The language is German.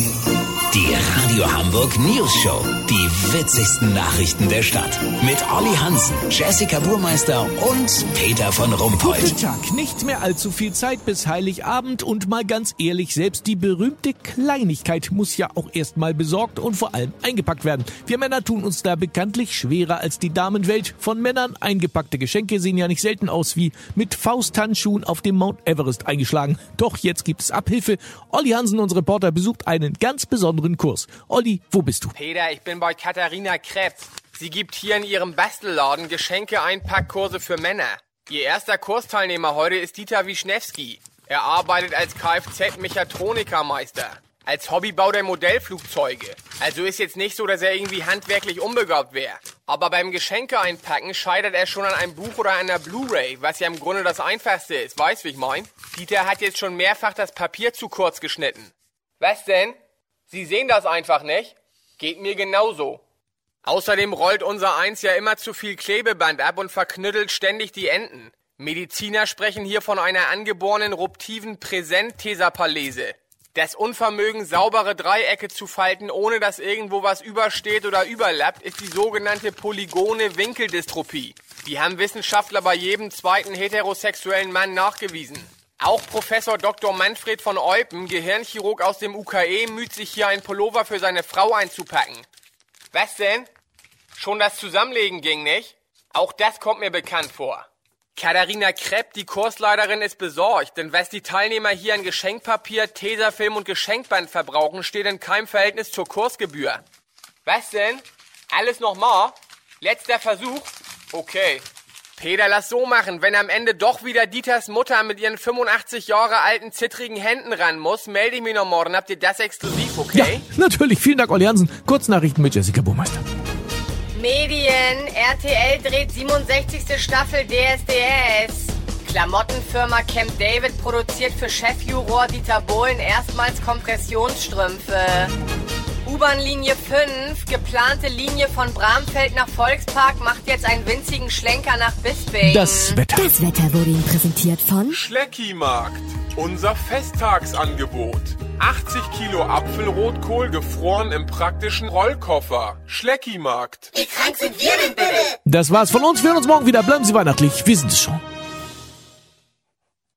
Mm-hmm. Radio Hamburg News Show. Die witzigsten Nachrichten der Stadt. Mit Olli Hansen, Jessica Burmeister und Peter von Rumpold. Guten Tag. Nicht mehr allzu viel Zeit bis Heiligabend und mal ganz ehrlich, selbst die berühmte Kleinigkeit muss ja auch erstmal besorgt und vor allem eingepackt werden. Wir Männer tun uns da bekanntlich schwerer als die Damenwelt. Von Männern eingepackte Geschenke sehen ja nicht selten aus wie mit Fausthandschuhen auf dem Mount Everest eingeschlagen. Doch jetzt gibt es Abhilfe. Olli Hansen, unser Reporter, besucht einen ganz besonderen Kurs. Olli, wo bist du? Peter, ich bin bei Katharina Krebs. Sie gibt hier in ihrem Bastelladen Geschenke-Einpackkurse für Männer. Ihr erster Kursteilnehmer heute ist Dieter Wischnewski. Er arbeitet als Kfz-Mechatronikermeister. Als Hobby baut er Modellflugzeuge. Also ist jetzt nicht so, dass er irgendwie handwerklich unbegabt wäre. Aber beim Geschenke einpacken scheitert er schon an einem Buch oder einer Blu-ray, was ja im Grunde das Einfachste ist. Weißt, wie ich mein? Dieter hat jetzt schon mehrfach das Papier zu kurz geschnitten. Was denn? Sie sehen das einfach nicht? Geht mir genauso. Außerdem rollt unser Eins ja immer zu viel Klebeband ab und verknüttelt ständig die Enden. Mediziner sprechen hier von einer angeborenen ruptiven Präsenttesapalese. Das Unvermögen, saubere Dreiecke zu falten, ohne dass irgendwo was übersteht oder überlappt, ist die sogenannte polygone Winkeldystropie. Die haben Wissenschaftler bei jedem zweiten heterosexuellen Mann nachgewiesen. Auch Professor Dr. Manfred von Eupen, Gehirnchirurg aus dem UKE, müht sich hier ein Pullover für seine Frau einzupacken. Was denn? Schon das Zusammenlegen ging nicht? Auch das kommt mir bekannt vor. Katharina Krepp, die Kursleiterin, ist besorgt, denn was die Teilnehmer hier an Geschenkpapier, Tesafilm und Geschenkband verbrauchen, steht in keinem Verhältnis zur Kursgebühr. Was denn? Alles nochmal? Letzter Versuch? Okay. Peter, lass so machen. Wenn am Ende doch wieder Dieters Mutter mit ihren 85 Jahre alten, zittrigen Händen ran muss, melde ich mich noch morgen. Habt ihr das exklusiv, okay? Ja, natürlich. Vielen Dank, Olli Hansen. Kurznachrichten mit Jessica Burmeister. Medien. RTL dreht 67. Staffel DSDS. Klamottenfirma Camp David produziert für Chefjuror Dieter Bohlen erstmals Kompressionsstrümpfe. U-Bahn-Linie 5, geplante Linie von Bramfeld nach Volkspark, macht jetzt einen winzigen Schlenker nach Bisping. Das Wetter. Das Wetter wurde Ihnen präsentiert von Schleckimarkt. Unser Festtagsangebot. 80 Kilo Apfelrotkohl gefroren im praktischen Rollkoffer. Schleckimarkt. Wie krank sind wir denn bitte? Das war's von uns. Wir hören uns morgen wieder. Bleiben Sie weihnachtlich. Wir sind es schon.